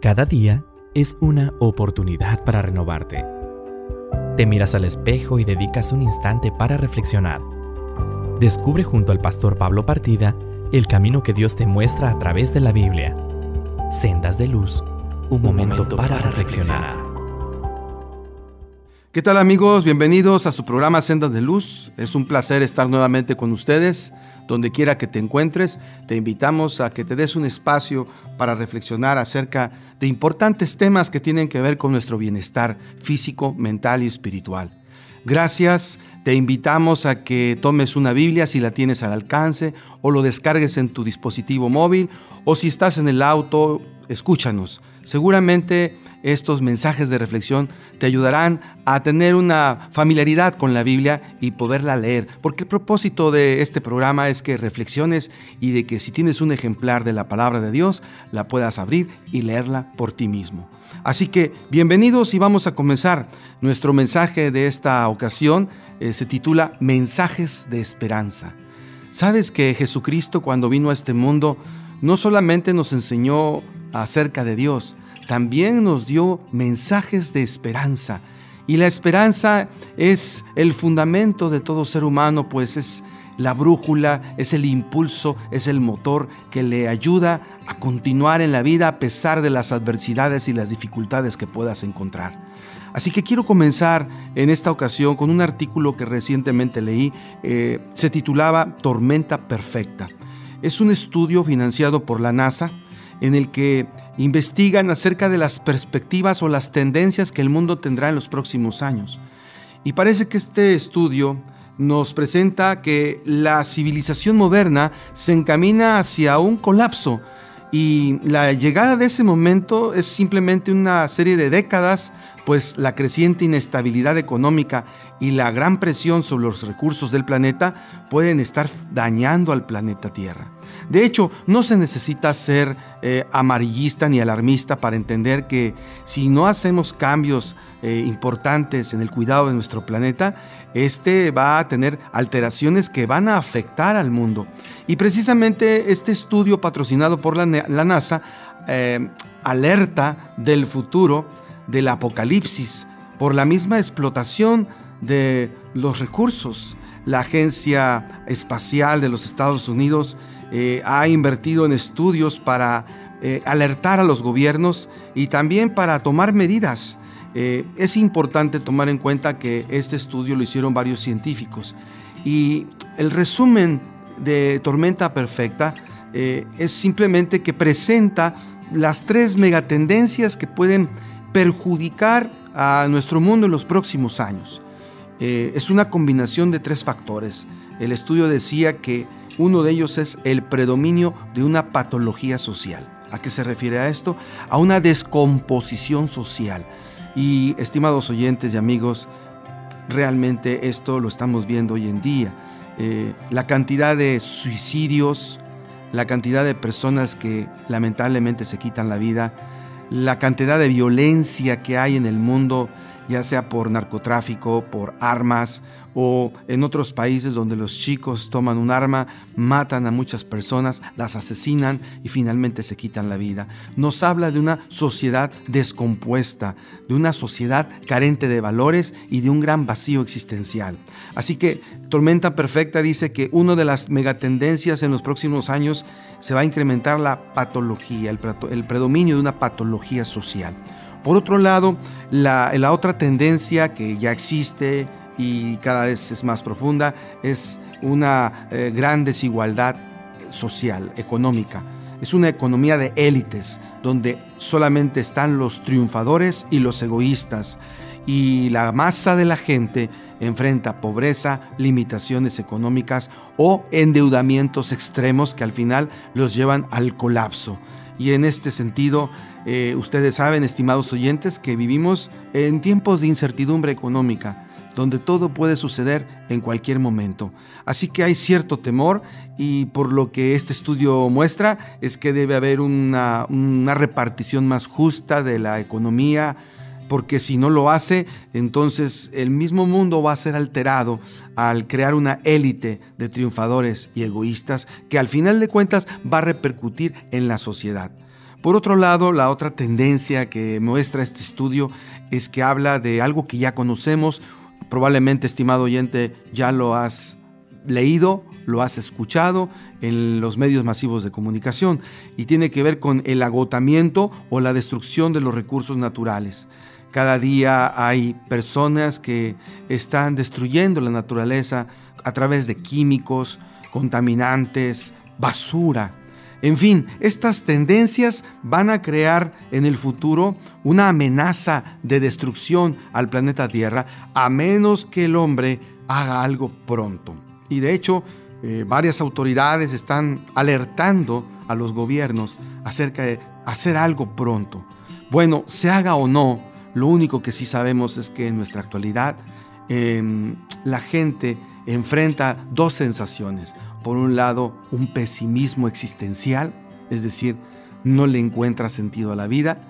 Cada día es una oportunidad para renovarte. Te miras al espejo y dedicas un instante para reflexionar. Descubre junto al pastor Pablo Partida el camino que Dios te muestra a través de la Biblia. Sendas de luz, un, momento, para, reflexionar. ¿Qué tal amigos? Bienvenidos a su programa Sendas de Luz. Es un placer estar nuevamente con ustedes. Donde quiera que te encuentres, te invitamos a que te des un espacio para reflexionar acerca de importantes temas que tienen que ver con nuestro bienestar físico, mental y espiritual. Gracias, te invitamos a que tomes una Biblia si la tienes al alcance o lo descargues en tu dispositivo móvil o si estás en el auto, escúchanos. Seguramente estos mensajes de reflexión te ayudarán a tener una familiaridad con la Biblia y poderla leer, porque el propósito de este programa es que reflexiones y de que si tienes un ejemplar de la palabra de Dios, la puedas abrir y leerla por ti mismo. Así que bienvenidos y vamos a comenzar. Nuestro mensaje de esta ocasión eh, se titula Mensajes de Esperanza. ¿Sabes que Jesucristo cuando vino a este mundo no solamente nos enseñó acerca de Dios, también nos dio mensajes de esperanza. Y la esperanza es el fundamento de todo ser humano, pues es la brújula, es el impulso, es el motor que le ayuda a continuar en la vida a pesar de las adversidades y las dificultades que puedas encontrar. Así que quiero comenzar en esta ocasión con un artículo que recientemente leí, eh, se titulaba Tormenta Perfecta. Es un estudio financiado por la NASA en el que investigan acerca de las perspectivas o las tendencias que el mundo tendrá en los próximos años. Y parece que este estudio nos presenta que la civilización moderna se encamina hacia un colapso y la llegada de ese momento es simplemente una serie de décadas, pues la creciente inestabilidad económica y la gran presión sobre los recursos del planeta pueden estar dañando al planeta Tierra. De hecho, no se necesita ser eh, amarillista ni alarmista para entender que si no hacemos cambios eh, importantes en el cuidado de nuestro planeta, este va a tener alteraciones que van a afectar al mundo. Y precisamente este estudio patrocinado por la, NASA eh, alerta del futuro del apocalipsis por la misma explotación de los recursos. La Agencia Espacial de los Estados Unidos eh, ha invertido en estudios para eh, alertar a los gobiernos y también para tomar medidas. Eh, es importante tomar en cuenta que este estudio lo hicieron varios científicos y el resumen de Tormenta Perfecta es simplemente que presenta las tres megatendencias que pueden perjudicar a nuestro mundo en los próximos años. es una combinación de tres factores. El estudio decía que uno de ellos es el predominio de una patología social. ¿A qué se refiere a esto? A una descomposición social. Y estimados oyentes y amigos, realmente esto lo estamos viendo hoy en día. Eh, la cantidad de suicidios, la cantidad de personas que lamentablemente se quitan la vida, la cantidad de violencia que hay en el mundo, ya sea por narcotráfico, por armas o en otros países donde los chicos toman un arma, matan a muchas personas, las asesinan y finalmente se quitan la vida. Nos habla de una sociedad descompuesta, de una sociedad carente de valores y de un gran vacío existencial. Así que Tormenta Perfecta dice que una de las megatendencias en los próximos años se va a incrementar la patología, el, predominio de una patología social. Por otro lado, la, otra tendencia que ya existe, y cada vez es más profunda, es una eh, gran desigualdad social, económica. Es una economía de élites, donde solamente están los triunfadores y los egoístas, y la masa de la gente enfrenta pobreza, limitaciones económicas o endeudamientos extremos que al final los llevan al colapso. Y en este sentido, eh, ustedes saben, estimados oyentes, que vivimos en tiempos de incertidumbre económica donde todo puede suceder en cualquier momento. Así que hay cierto temor y por lo que este estudio muestra es que debe haber una, repartición más justa de la economía, porque si no lo hace, entonces el mismo mundo va a ser alterado al crear una élite de triunfadores y egoístas que al final de cuentas va a repercutir en la sociedad. Por otro lado, la otra tendencia que muestra este estudio es que habla de algo que ya conocemos, probablemente, estimado oyente, ya lo has leído, lo has escuchado en los medios masivos de comunicación y tiene que ver con el agotamiento o la destrucción de los recursos naturales. Cada día hay personas que están destruyendo la naturaleza a través de químicos, contaminantes, basura. En fin, estas tendencias van a crear en el futuro una amenaza de destrucción al planeta Tierra a menos que el hombre haga algo pronto. Y de hecho, eh, varias autoridades están alertando a los gobiernos acerca de hacer algo pronto. Bueno, se haga o no, lo único que sí sabemos es que en nuestra actualidad em, la gente enfrenta dos sensaciones. Por un lado, un pesimismo existencial, es decir, no le encuentra sentido a la vida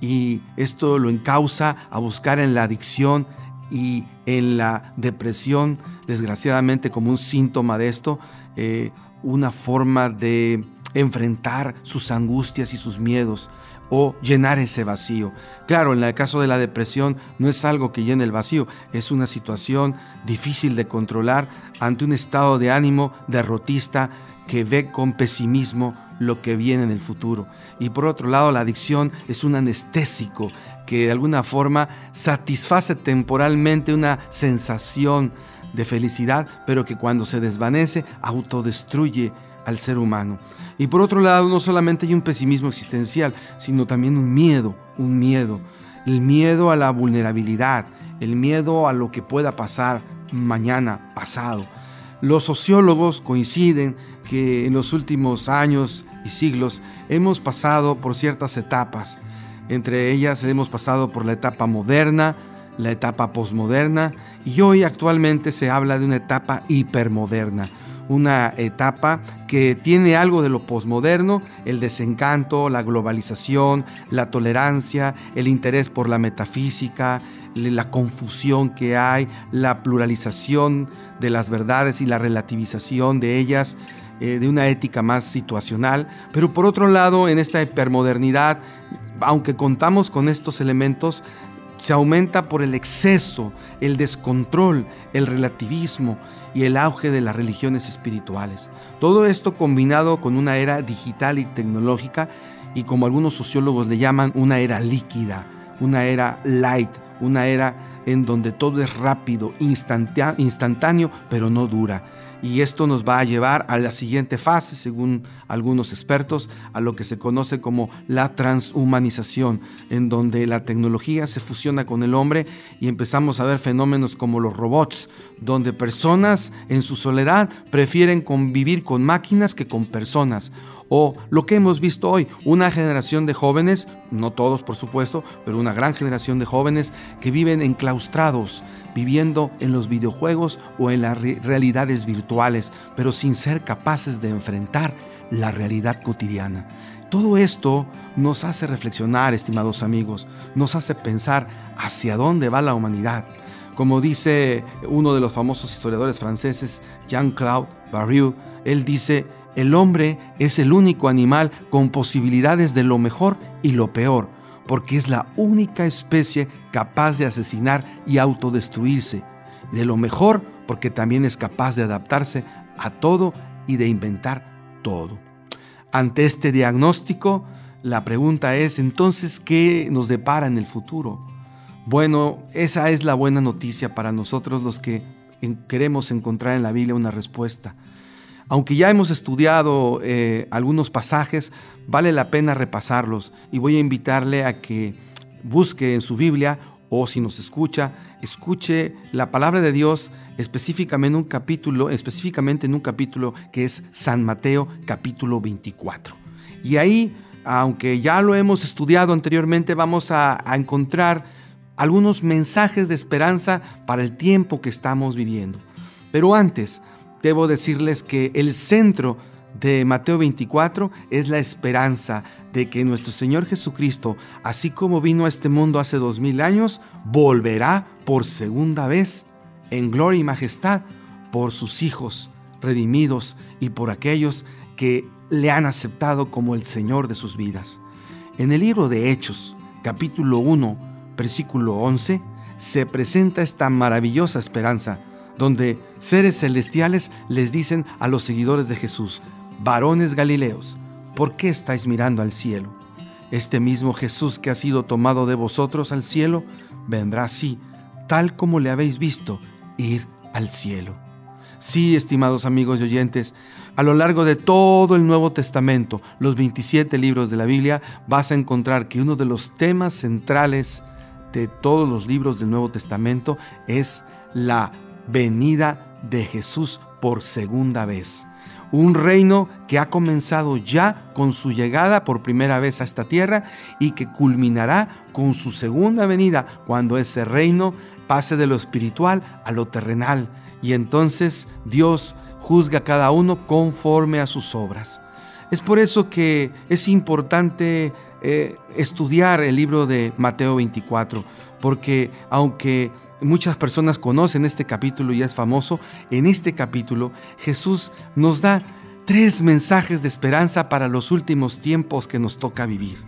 y esto lo encausa a buscar en la adicción y en la depresión, desgraciadamente como un síntoma de esto, eh, una forma de enfrentar sus angustias y sus miedos o llenar ese vacío. Claro, en el caso de la depresión no es algo que llene el vacío, es una situación difícil de controlar ante un estado de ánimo derrotista que ve con pesimismo lo que viene en el futuro. Y por otro lado, la adicción es un anestésico que de alguna forma satisface temporalmente una sensación de felicidad, pero que cuando se desvanece autodestruye al ser humano. Y por otro lado, no solamente hay un pesimismo existencial, sino también un miedo, un miedo. El miedo a la vulnerabilidad, el miedo a lo que pueda pasar mañana, pasado. Los sociólogos coinciden que en los últimos años y siglos hemos pasado por ciertas etapas. Entre ellas hemos pasado por la etapa moderna, la etapa posmoderna y hoy actualmente se habla de una etapa hipermoderna una etapa que tiene algo de lo posmoderno, el desencanto, la globalización, la tolerancia, el interés por la metafísica, la confusión que hay, la pluralización de las verdades y la relativización de ellas, eh, de una ética más situacional. Pero por otro lado, en esta hipermodernidad, aunque contamos con estos elementos, se aumenta por el exceso, el descontrol, el relativismo y el auge de las religiones espirituales. Todo esto combinado con una era digital y tecnológica y como algunos sociólogos le llaman una era líquida, una era light, una era en donde todo es rápido, instantáneo, pero no dura. Y esto nos va a llevar a la siguiente fase, según algunos expertos, a lo que se conoce como la transhumanización, en donde la tecnología se fusiona con el hombre y empezamos a ver fenómenos como los robots, donde personas en su soledad prefieren convivir con máquinas que con personas o lo que hemos visto hoy, una generación de jóvenes, no todos por supuesto, pero una gran generación de jóvenes que viven enclaustrados, viviendo en los videojuegos o en las realidades virtuales, pero sin ser capaces de enfrentar la realidad cotidiana. Todo esto nos hace reflexionar, estimados amigos, nos hace pensar hacia dónde va la humanidad. Como dice uno de los famosos historiadores franceses, Jean-Claude Barrieux, él dice, el hombre es el único animal con posibilidades de lo mejor y lo peor, porque es la única especie capaz de asesinar y autodestruirse. De lo mejor, porque también es capaz de adaptarse a todo y de inventar todo. Ante este diagnóstico, la pregunta es entonces, ¿qué nos depara en el futuro? Bueno, esa es la buena noticia para nosotros los que queremos encontrar en la Biblia una respuesta. Aunque ya hemos estudiado eh, algunos pasajes, vale la pena repasarlos y voy a invitarle a que busque en su Biblia o si nos escucha, escuche la palabra de Dios específicamente en un capítulo, específicamente en un capítulo que es San Mateo capítulo 24. Y ahí, aunque ya lo hemos estudiado anteriormente, vamos a encontrar algunos mensajes de esperanza para el tiempo que estamos viviendo. Pero antes, debo decirles que el centro de Mateo 24 es la esperanza de que nuestro Señor Jesucristo, así como vino a este mundo hace dos mil años, volverá por segunda vez en gloria y majestad por sus hijos redimidos y por aquellos que le han aceptado como el Señor de sus vidas. En el libro de Hechos, capítulo 1, versículo 11, se presenta esta maravillosa esperanza, donde seres celestiales les dicen a los seguidores de Jesús, varones galileos, ¿por qué estáis mirando al cielo? Este mismo Jesús que ha sido tomado de vosotros al cielo, vendrá así, tal como le habéis visto ir al cielo. Sí, estimados amigos y oyentes, a lo largo de todo el Nuevo Testamento, los 27 libros de la Biblia, vas a encontrar que uno de los temas centrales de todos los libros del Nuevo Testamento es la venida de Jesús por segunda vez. Un reino que ha comenzado ya con su llegada por primera vez a esta tierra y que culminará con su segunda venida cuando ese reino pase de lo espiritual a lo terrenal y entonces Dios juzga a cada uno conforme a sus obras. Es por eso que es importante eh, estudiar el libro de Mateo 24, porque aunque muchas personas conocen este capítulo y es famoso, en este capítulo Jesús nos da tres mensajes de esperanza para los últimos tiempos que nos toca vivir.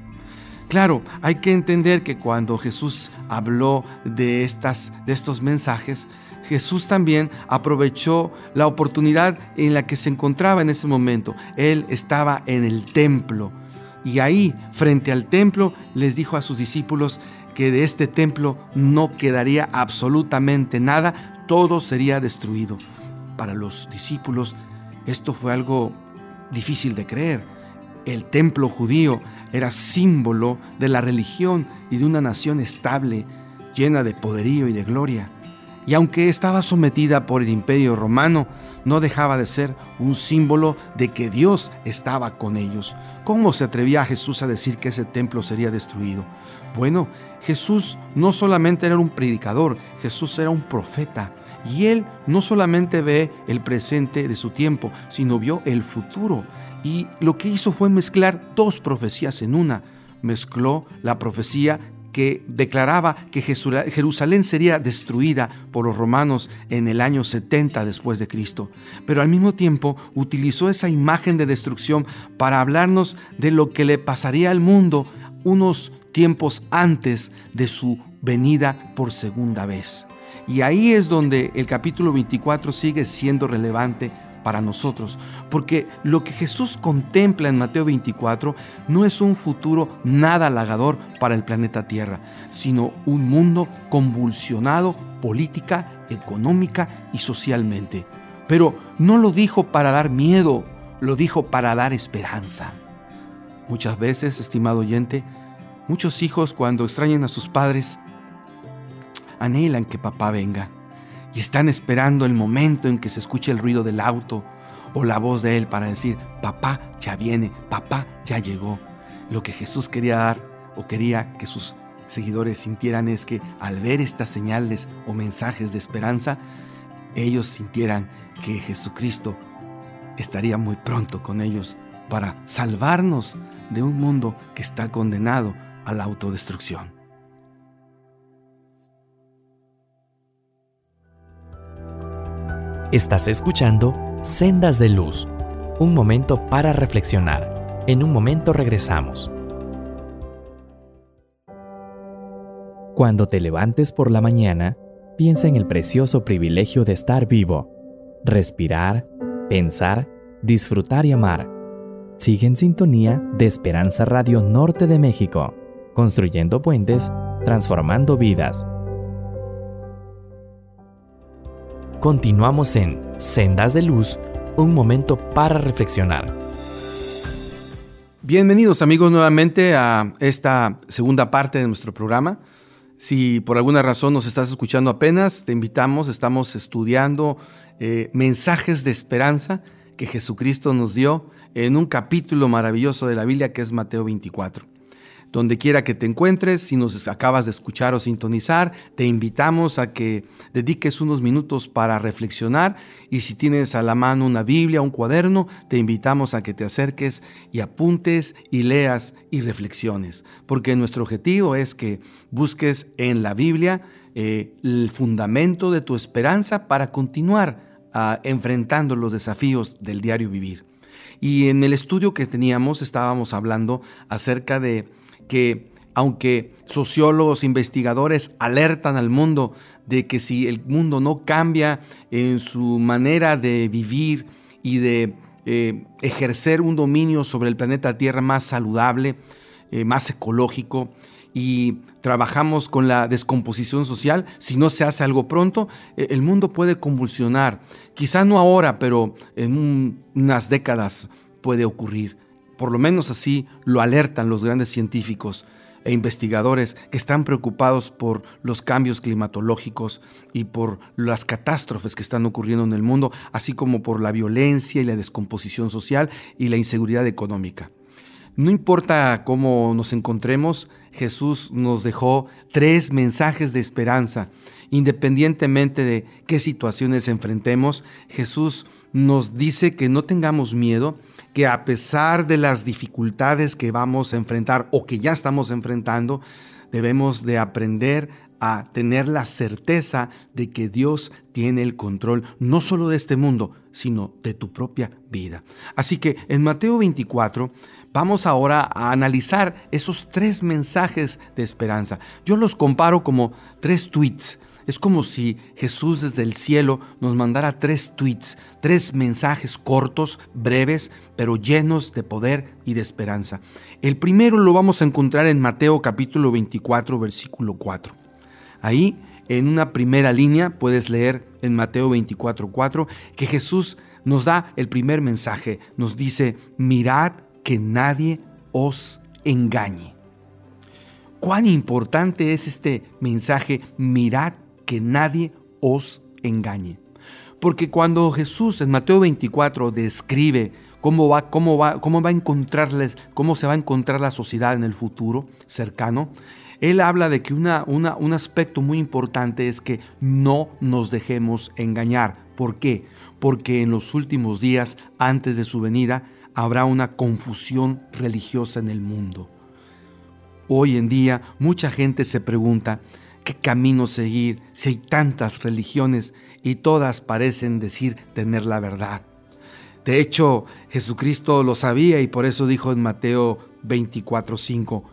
Claro, hay que entender que cuando Jesús habló de, estas, de estos mensajes, Jesús también aprovechó la oportunidad en la que se encontraba en ese momento. Él estaba en el templo y ahí, frente al templo, les dijo a sus discípulos que de este templo no quedaría absolutamente nada, todo sería destruido. Para los discípulos esto fue algo difícil de creer. El templo judío era símbolo de la religión y de una nación estable, llena de poderío y de gloria y aunque estaba sometida por el imperio romano, no dejaba de ser un símbolo de que Dios estaba con ellos. ¿Cómo se atrevía Jesús a decir que ese templo sería destruido? Bueno, Jesús no solamente era un predicador, Jesús era un profeta. Y él no solamente ve el presente de su tiempo, sino vio el futuro. Y lo que hizo fue mezclar dos profecías en una. Mezcló la profecía declaraba que Jerusalén sería destruida por los romanos en el año 70 después de Cristo. Pero al mismo tiempo utilizó esa imagen de destrucción para hablarnos de lo que le pasaría al mundo unos tiempos antes de su venida por segunda vez. Y ahí es donde el capítulo 24 sigue siendo relevante para nosotros, porque lo que Jesús contempla en Mateo 24 no es un futuro nada halagador para el planeta Tierra, sino un mundo convulsionado política, económica y socialmente. Pero no lo dijo para dar miedo, lo dijo para dar esperanza. Muchas veces, estimado oyente, muchos hijos cuando extrañan a sus padres anhelan que papá venga y están esperando el momento en que se escuche el ruido del auto o la voz de él para decir, papá ya viene, papá ya llegó. Lo que Jesús quería dar o quería que sus seguidores sintieran es que al ver estas señales o mensajes de esperanza, ellos sintieran que Jesucristo estaría muy pronto con ellos para salvarnos de un mundo que está condenado a la autodestrucción. Estás escuchando Sendas de Luz, un momento para reflexionar. En un momento regresamos. Cuando te levantes por la mañana, piensa en el precioso privilegio de estar vivo, respirar, pensar, disfrutar y amar. Sigue en sintonía de Esperanza Radio Norte de México, construyendo puentes, transformando vidas. Continuamos en Sendas de Luz, un momento para reflexionar. Bienvenidos amigos nuevamente a esta segunda parte de nuestro programa. Si por alguna razón nos estás escuchando apenas, te invitamos, estamos estudiando eh, mensajes de esperanza que Jesucristo nos dio en un capítulo maravilloso de la Biblia que es Mateo 24. Donde quiera que te encuentres, si nos acabas de escuchar o sintonizar, te invitamos a que dediques unos minutos para reflexionar y si tienes a la mano una Biblia, un cuaderno, te invitamos a que te acerques y apuntes y leas y reflexiones, porque nuestro objetivo es que busques en la Biblia eh, el fundamento de tu esperanza para continuar ah, enfrentando los desafíos del diario vivir. Y en el estudio que teníamos estábamos hablando acerca de que aunque sociólogos, investigadores alertan al mundo de que si el mundo no cambia en su manera de vivir y de eh, ejercer un dominio sobre el planeta Tierra más saludable, eh, más ecológico, y trabajamos con la descomposición social, si no se hace algo pronto, eh, el mundo puede convulsionar. Quizá no ahora, pero en unas décadas puede ocurrir. Por lo menos así lo alertan los grandes científicos e investigadores que están preocupados por los cambios climatológicos y por las catástrofes que están ocurriendo en el mundo, así como por la violencia y la descomposición social y la inseguridad económica. No importa cómo nos encontremos, Jesús nos dejó tres mensajes de esperanza. Independientemente de qué situaciones enfrentemos, Jesús nos dice que no tengamos miedo, que a pesar de las dificultades que vamos a enfrentar o que ya estamos enfrentando, debemos de aprender a tener la certeza de que Dios tiene el control no solo de este mundo, sino de tu propia vida. Así que en Mateo 24 vamos ahora a analizar esos tres mensajes de esperanza. Yo los comparo como tres tweets es como si Jesús desde el cielo nos mandara tres tweets, tres mensajes cortos, breves, pero llenos de poder y de esperanza. El primero lo vamos a encontrar en Mateo capítulo 24, versículo 4. Ahí, en una primera línea, puedes leer en Mateo 24, 4, que Jesús nos da el primer mensaje. Nos dice, mirad que nadie os engañe. Cuán importante es este mensaje, mirad que nadie os engañe. Porque cuando Jesús en Mateo 24 describe cómo va, cómo va, cómo va a encontrarles, cómo se va a encontrar la sociedad en el futuro cercano, él habla de que una, un aspecto muy importante es que no nos dejemos engañar. ¿Por qué? Porque en los últimos días, antes de su venida, habrá una confusión religiosa en el mundo. Hoy en día mucha gente se pregunta, ¿Qué camino seguir si hay tantas religiones y todas parecen decir tener la verdad? De hecho, Jesucristo lo sabía y por eso dijo en Mateo 24:5,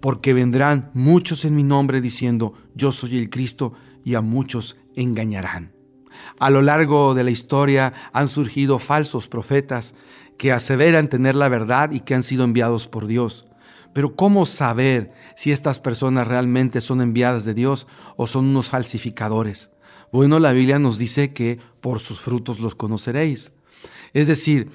porque vendrán muchos en mi nombre diciendo, yo soy el Cristo, y a muchos engañarán. A lo largo de la historia han surgido falsos profetas que aseveran tener la verdad y que han sido enviados por Dios. Pero ¿cómo saber si estas personas realmente son enviadas de Dios o son unos falsificadores? Bueno, la Biblia nos dice que por sus frutos los conoceréis. Es decir,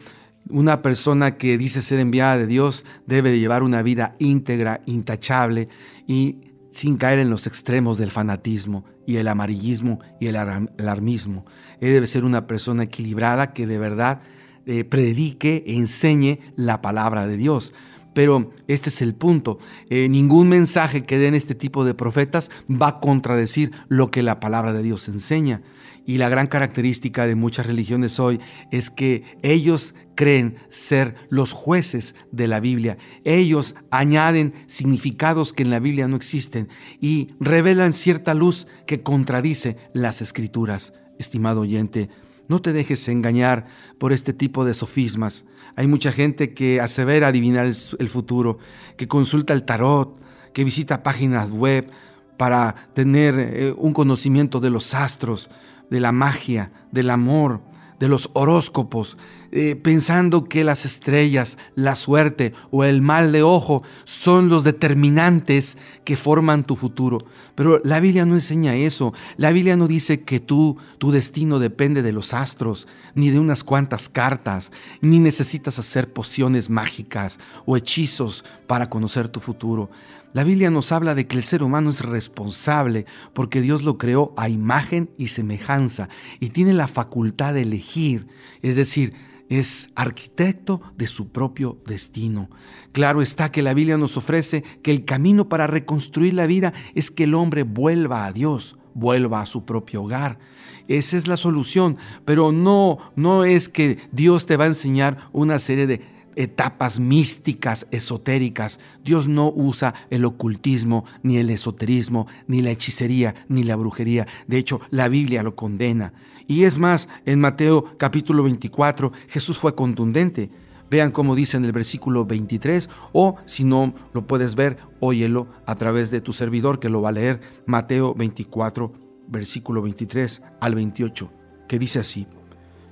una persona que dice ser enviada de Dios debe de llevar una vida íntegra, intachable y sin caer en los extremos del fanatismo y el amarillismo y el alarmismo. Él debe ser una persona equilibrada que de verdad eh, predique enseñe la palabra de Dios. Pero este es el punto. Eh, ningún mensaje que den este tipo de profetas va a contradecir lo que la palabra de Dios enseña. Y la gran característica de muchas religiones hoy es que ellos creen ser los jueces de la Biblia. Ellos añaden significados que en la Biblia no existen y revelan cierta luz que contradice las escrituras. Estimado oyente, no te dejes engañar por este tipo de sofismas. Hay mucha gente que asevera adivinar el, futuro, que consulta el tarot, que visita páginas web para tener eh, un conocimiento de los astros, de la magia, del amor, de los horóscopos, eh, pensando que las estrellas, la suerte o el mal de ojo son los determinantes que forman tu futuro. Pero la Biblia no enseña eso. La Biblia no dice que tú, tu destino depende de los astros, ni de unas cuantas cartas, ni necesitas hacer pociones mágicas o hechizos para conocer tu futuro. La Biblia nos habla de que el ser humano es responsable porque Dios lo creó a imagen y semejanza y tiene la facultad de elegir, es decir, es arquitecto de su propio destino. Claro está que la Biblia nos ofrece que el camino para reconstruir la vida es que el hombre vuelva a Dios, vuelva a su propio hogar. Esa es la solución, pero no no es que Dios te va a enseñar una serie de etapas místicas, esotéricas. Dios no usa el ocultismo, ni el esoterismo, ni la hechicería, ni la brujería. De hecho, la Biblia lo condena. Y es más, en Mateo capítulo 24, Jesús fue contundente. Vean cómo dice en el versículo 23 o si no lo puedes ver, óyelo a través de tu servidor que lo va a leer Mateo 24, versículo 23 al 28, que dice así.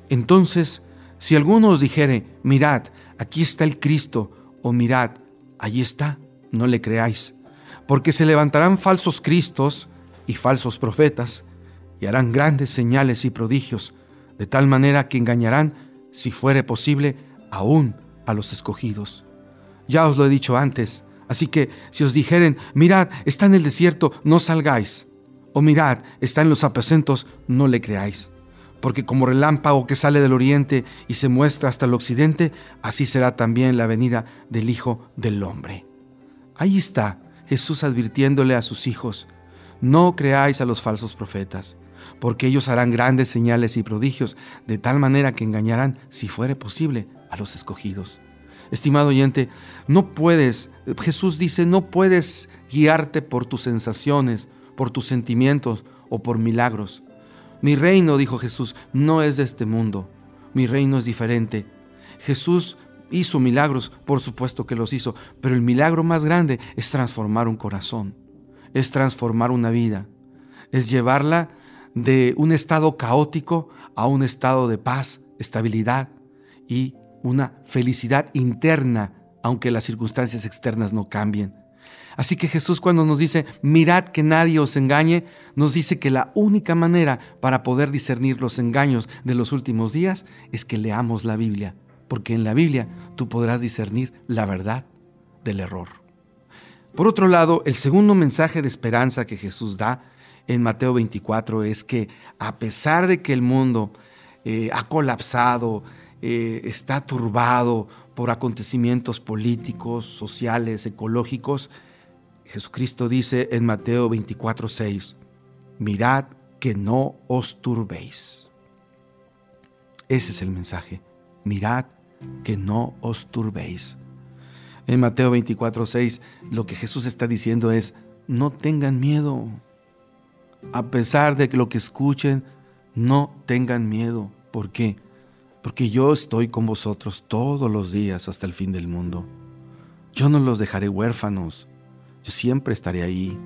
Entonces, si alguno os dijere, mirad, aquí está el Cristo, o mirad, allí está, no le creáis, porque se levantarán falsos Cristos y falsos profetas, y harán grandes señales y prodigios, de tal manera que engañarán, si fuere posible, aún a los escogidos. Ya os lo he dicho antes, así que si os dijeren, mirad, está en el desierto, no salgáis, o mirad, está en los aposentos, no le creáis. Porque como relámpago que sale del oriente y se muestra hasta el occidente, así será también la venida del Hijo del Hombre. Ahí está Jesús advirtiéndole a sus hijos, no creáis a los falsos profetas, porque ellos harán grandes señales y prodigios, de tal manera que engañarán, si fuere posible, a los escogidos. Estimado oyente, no puedes, Jesús dice, no puedes guiarte por tus sensaciones, por tus sentimientos o por milagros. Mi reino, dijo Jesús, no es de este mundo. Mi reino es diferente. Jesús hizo milagros, por supuesto que los hizo, pero el milagro más grande es transformar un corazón, es transformar una vida, es llevarla de un estado caótico a un estado de paz, estabilidad y una felicidad interna, aunque las circunstancias externas no cambien. Así que Jesús cuando nos dice, mirad que nadie os engañe, nos dice que la única manera para poder discernir los engaños de los últimos días es que leamos la Biblia, porque en la Biblia tú podrás discernir la verdad del error. Por otro lado, el segundo mensaje de esperanza que Jesús da en Mateo 24 es que a pesar de que el mundo eh, ha colapsado, eh, está turbado por acontecimientos políticos, sociales, ecológicos, Jesucristo dice en Mateo 24, 6, mirad que no os turbéis. Ese es el mensaje. Mirad que no os turbéis. En Mateo 24, 6, lo que Jesús está diciendo es, no tengan miedo. A pesar de que lo que escuchen, no tengan miedo. ¿Por qué? Porque yo estoy con vosotros todos los días hasta el fin del mundo. Yo no los dejaré huérfanos. Yo siempre estaré ahí.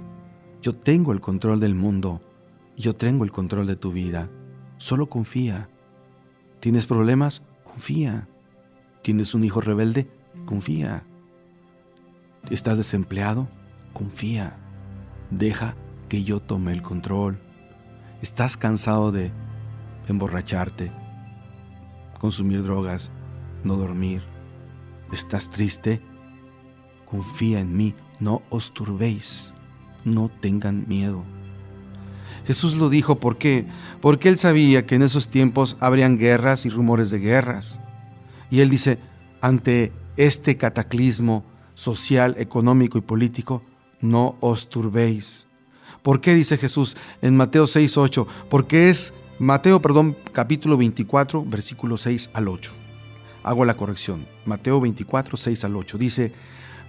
Yo tengo el control del mundo. Yo tengo el control de tu vida. Solo confía. ¿Tienes problemas? Confía. ¿Tienes un hijo rebelde? Confía. ¿Estás desempleado? Confía. Deja que yo tome el control. ¿Estás cansado de emborracharte, consumir drogas, no dormir? ¿Estás triste? Confía en mí no os turbéis, no tengan miedo. Jesús lo dijo ¿por qué? Porque él sabía que en esos tiempos habrían guerras y rumores de guerras. Y él dice, ante este cataclismo social, económico y político, no os turbéis. ¿Por qué dice Jesús en Mateo 6, 8? Porque es Mateo, perdón, capítulo 24, versículo 6 al 8. Hago la corrección. Mateo 24, 6 al 8. Dice,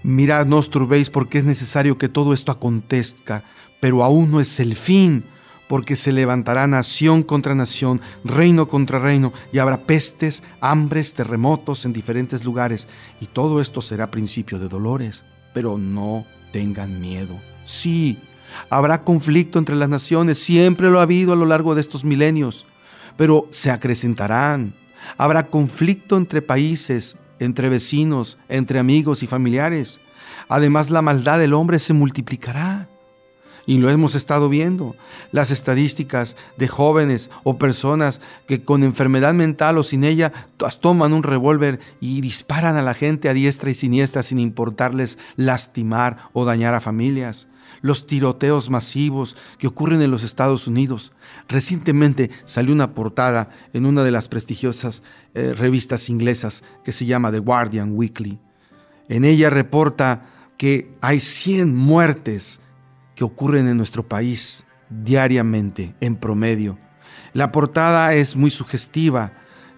Mirad, no os turbéis porque es necesario que todo esto acontezca, pero aún no es el fin, porque se levantará nación contra nación, reino contra reino, y habrá pestes, hambres, terremotos en diferentes lugares, y todo esto será principio de dolores, pero no tengan miedo. Sí, habrá conflicto entre las naciones, siempre lo ha habido a lo largo de estos milenios, pero se acrecentarán. Habrá conflicto entre países, entre vecinos, entre amigos y familiares. Además, la maldad del hombre se multiplicará. Y lo hemos estado viendo. Las estadísticas de jóvenes o personas que con enfermedad mental o sin ella toman un revólver y disparan a la gente a diestra y siniestra sin importarles lastimar o dañar a familias los tiroteos masivos que ocurren en los Estados Unidos. Recientemente salió una portada en una de las prestigiosas eh, revistas inglesas que se llama The Guardian Weekly. En ella reporta que hay 100 muertes que ocurren en nuestro país diariamente, en promedio. La portada es muy sugestiva,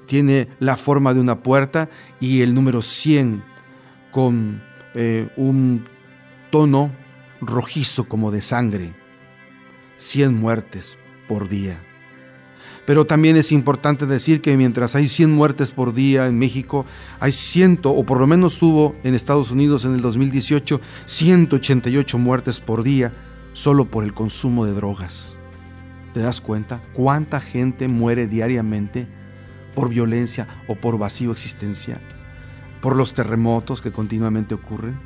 tiene la forma de una puerta y el número 100 con eh, un tono rojizo como de sangre, cien muertes por día. Pero también es importante decir que mientras hay 100 muertes por día en México, hay 100, o por lo menos hubo en Estados Unidos en el 2018, 188 muertes por día solo por el consumo de drogas. ¿Te das cuenta cuánta gente muere diariamente por violencia o por vacío existencial? Por los terremotos que continuamente ocurren.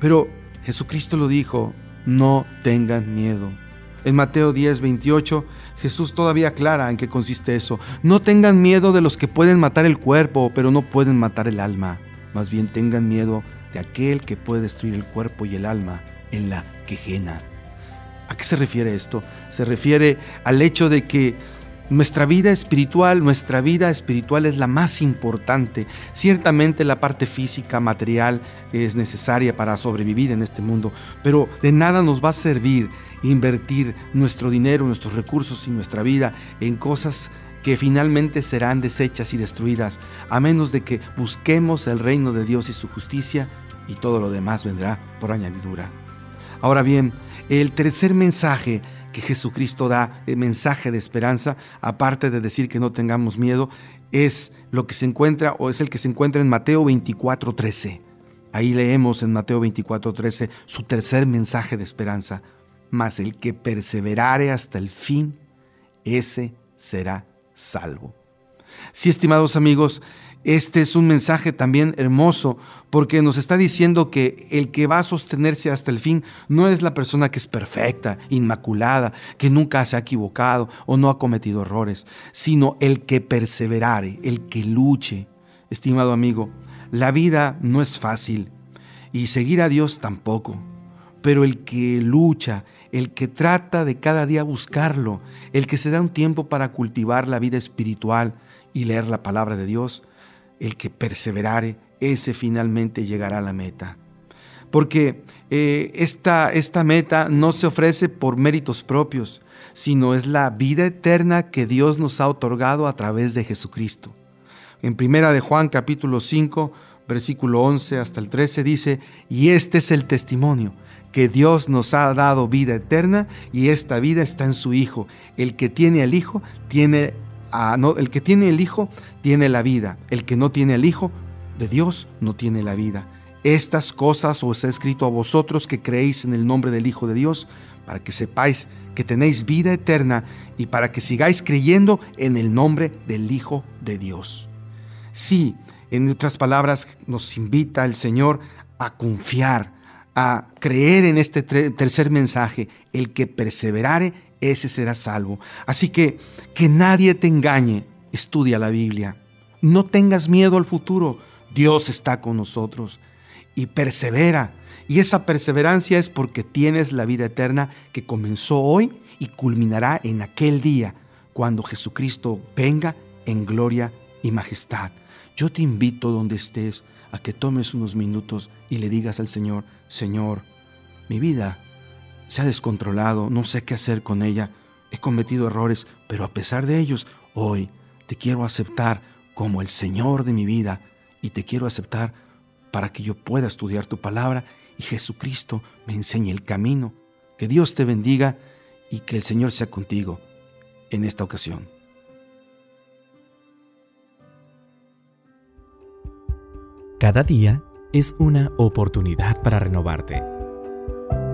Pero Jesucristo lo dijo, no tengan miedo. En Mateo 10, 28, Jesús todavía aclara en qué consiste eso. No tengan miedo de los que pueden matar el cuerpo, pero no pueden matar el alma. Más bien tengan miedo de aquel que puede destruir el cuerpo y el alma en la quejena. ¿A qué se refiere esto? Se refiere al hecho de que nuestra vida espiritual, nuestra vida espiritual es la más importante. Ciertamente la parte física, material es necesaria para sobrevivir en este mundo, pero de nada nos va a servir invertir nuestro dinero, nuestros recursos y nuestra vida en cosas que finalmente serán desechas y destruidas, a menos de que busquemos el reino de Dios y su justicia y todo lo demás vendrá por añadidura. Ahora bien, el tercer mensaje que Jesucristo da, el mensaje de esperanza, aparte de decir que no tengamos miedo, es lo que se encuentra o es el que se encuentra en Mateo 24:13. Ahí leemos en Mateo 24:13 su tercer mensaje de esperanza. Mas el que perseverare hasta el fin, ese será salvo. Sí, estimados amigos, este es un mensaje también hermoso porque nos está diciendo que el que va a sostenerse hasta el fin no es la persona que es perfecta, inmaculada, que nunca se ha equivocado o no ha cometido errores, sino el que perseverare, el que luche. Estimado amigo, la vida no es fácil y seguir a Dios tampoco, pero el que lucha, el que trata de cada día buscarlo, el que se da un tiempo para cultivar la vida espiritual y leer la palabra de Dios, el que perseverare, ese finalmente llegará a la meta. Porque eh, esta, esta meta no se ofrece por méritos propios, sino es la vida eterna que Dios nos ha otorgado a través de Jesucristo. En primera de Juan capítulo 5, versículo 11 hasta el 13 dice, y este es el testimonio, que Dios nos ha dado vida eterna y esta vida está en su Hijo. El que tiene al Hijo tiene el que tiene el Hijo tiene la vida, el que no tiene el Hijo de Dios no tiene la vida. Estas cosas os he escrito a vosotros que creéis en el nombre del Hijo de Dios, para que sepáis que tenéis vida eterna y para que sigáis creyendo en el nombre del Hijo de Dios. Sí, en otras palabras, nos invita el Señor a confiar, a creer en este tercer mensaje, el que perseverare ese será salvo. Así que que nadie te engañe, estudia la Biblia. No tengas miedo al futuro, Dios está con nosotros y persevera. Y esa perseverancia es porque tienes la vida eterna que comenzó hoy y culminará en aquel día cuando Jesucristo venga en gloria y majestad. Yo te invito donde estés a que tomes unos minutos y le digas al Señor, Señor, mi vida se ha descontrolado, no sé qué hacer con ella, he cometido errores, pero a pesar de ellos, hoy te quiero aceptar como el Señor de mi vida y te quiero aceptar para que yo pueda estudiar tu palabra y Jesucristo me enseñe el camino. Que Dios te bendiga y que el Señor sea contigo en esta ocasión. Cada día es una oportunidad para renovarte.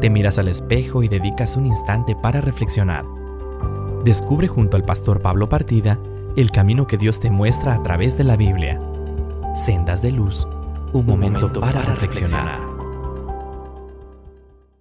Te miras al espejo y dedicas un instante para reflexionar. Descubre junto al pastor Pablo Partida el camino que Dios te muestra a través de la Biblia. Sendas de luz, un, momento, para, reflexionar.